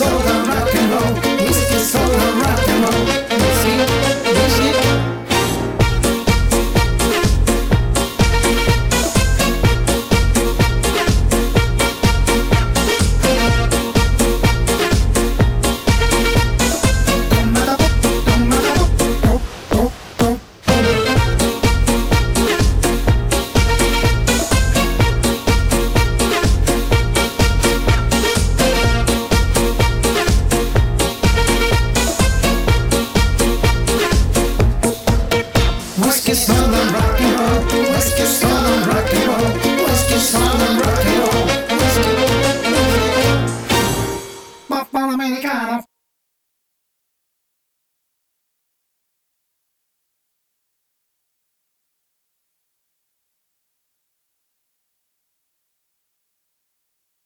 soul da rock and roll.